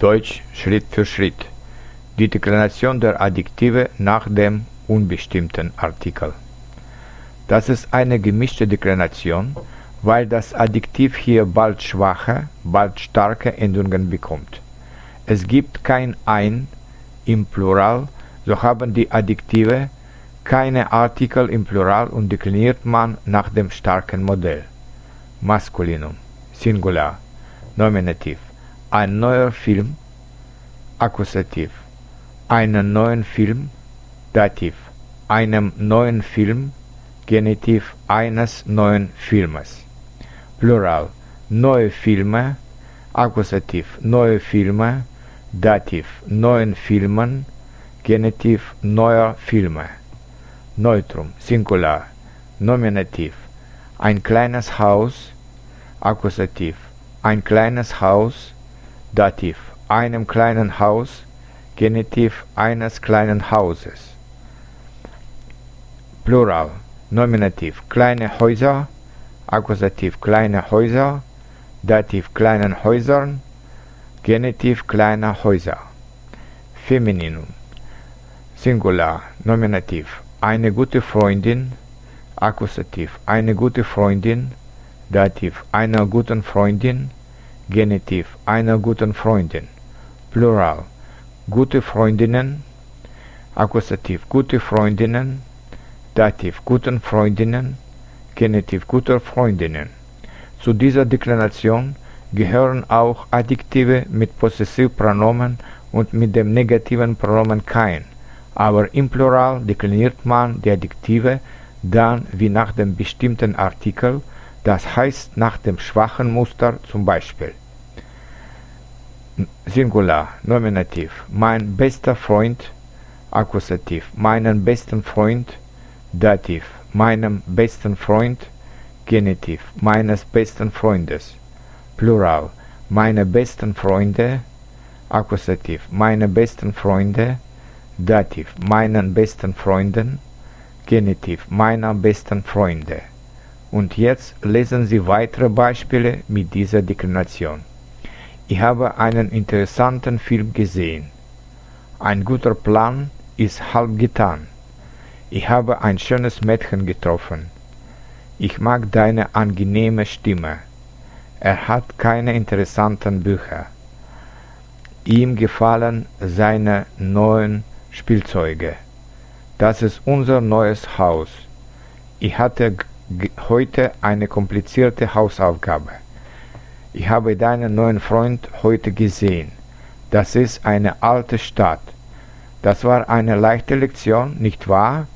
Deutsch Schritt für Schritt. Die Deklination der Adjektive nach dem unbestimmten Artikel. Das ist eine gemischte Deklination, weil das Adjektiv hier bald schwache, bald starke Endungen bekommt. Es gibt kein ein im Plural, so haben die Adjektive keine Artikel im Plural und dekliniert man nach dem starken Modell. Maskulinum, Singular, Nominativ, ein neuer Film, Akkusativ, einen neuen Film, Dativ, einem neuen Film, Genitiv eines neuen Filmes. Plural, neue Filme, Akkusativ, neue Filme, Dativ, neuen Filmen, Genitiv. Neuer Filme. Neutrum, Singular, Nominativ, ein kleines Haus, Akkusativ, ein kleines Haus, Dativ, einem kleinen Haus, Genitiv eines kleinen Hauses. Plural, Nominativ, kleine Häuser, Akkusativ, kleine Häuser, Dativ, kleinen Häusern, Genitiv, kleiner Häuser. Femininum, Singular, Nominativ, eine gute Freundin, Akkusativ, eine gute Freundin, Dativ, einer guten Freundin, Genitiv, einer guten Freundin. Plural, gute Freundinnen, Akkusativ, gute Freundinnen, Dativ, guten Freundinnen, Genitiv, guter Freundinnen. Zu dieser Deklination gehören auch Adjektive mit Possessivpronomen und mit dem negativen Pronomen kein, aber im Plural dekliniert man die Adjektive dann wie nach dem bestimmten Artikel, das heißt nach dem schwachen Muster zum Beispiel. Singular, Nominativ, mein bester Freund, Akkusativ, meinen besten Freund, Dativ, meinem besten Freund, Genitiv, meines besten Freundes, Plural, meine besten Freunde, Akkusativ, meine besten Freunde, Dativ, meinen besten Freunden, Genitiv, meiner besten Freunde. Und jetzt lesen Sie weitere Beispiele mit dieser Deklination. Ich habe einen interessanten Film gesehen. Ein guter Plan ist halb getan. Ich habe ein schönes Mädchen getroffen. Ich mag deine angenehme Stimme. Er hat keine interessanten Bücher. Ihm gefallen seine neuen Spielzeuge. Das ist unser neues Haus. Ich hatte heute eine komplizierte Hausaufgabe. Ich habe deinen neuen Freund heute gesehen. Das ist eine alte Stadt. Das war eine leichte Lektion, nicht wahr?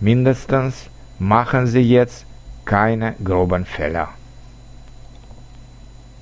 Mindestens machen Sie jetzt keine groben Fehler.